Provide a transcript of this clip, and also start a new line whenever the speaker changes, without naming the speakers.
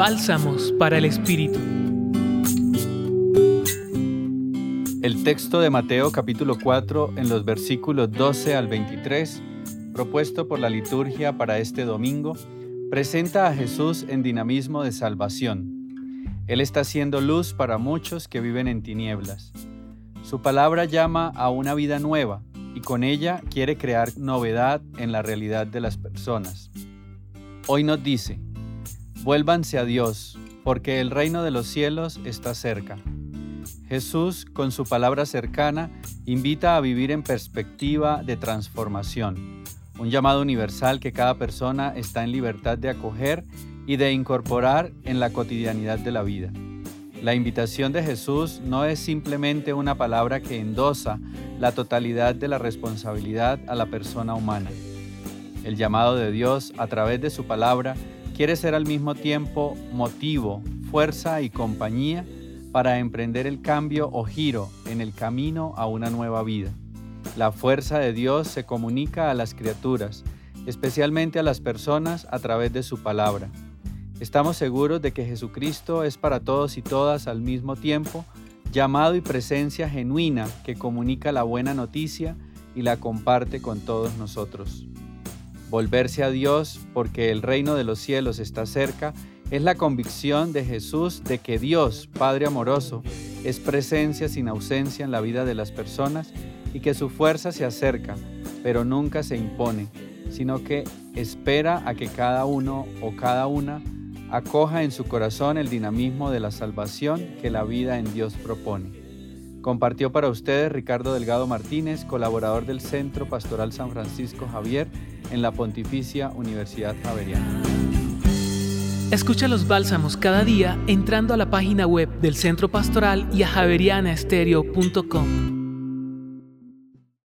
Bálsamos para el Espíritu.
El texto de Mateo capítulo 4 en los versículos 12 al 23, propuesto por la liturgia para este domingo, presenta a Jesús en dinamismo de salvación. Él está haciendo luz para muchos que viven en tinieblas. Su palabra llama a una vida nueva y con ella quiere crear novedad en la realidad de las personas. Hoy nos dice, vuélvanse a Dios, porque el reino de los cielos está cerca. Jesús, con su palabra cercana, invita a vivir en perspectiva de transformación, un llamado universal que cada persona está en libertad de acoger y de incorporar en la cotidianidad de la vida. La invitación de Jesús no es simplemente una palabra que endosa la totalidad de la responsabilidad a la persona humana. El llamado de Dios a través de su palabra quiere ser al mismo tiempo motivo, fuerza y compañía para emprender el cambio o giro en el camino a una nueva vida. La fuerza de Dios se comunica a las criaturas, especialmente a las personas a través de su palabra. Estamos seguros de que Jesucristo es para todos y todas al mismo tiempo llamado y presencia genuina que comunica la buena noticia y la comparte con todos nosotros. Volverse a Dios porque el reino de los cielos está cerca es la convicción de Jesús de que Dios, Padre amoroso, es presencia sin ausencia en la vida de las personas y que su fuerza se acerca, pero nunca se impone, sino que espera a que cada uno o cada una acoja en su corazón el dinamismo de la salvación que la vida en Dios propone. Compartió para ustedes Ricardo Delgado Martínez, colaborador del Centro Pastoral San Francisco Javier en la Pontificia Universidad Javeriana.
Escucha los bálsamos cada día entrando a la página web del Centro Pastoral y a javerianaestereo.com.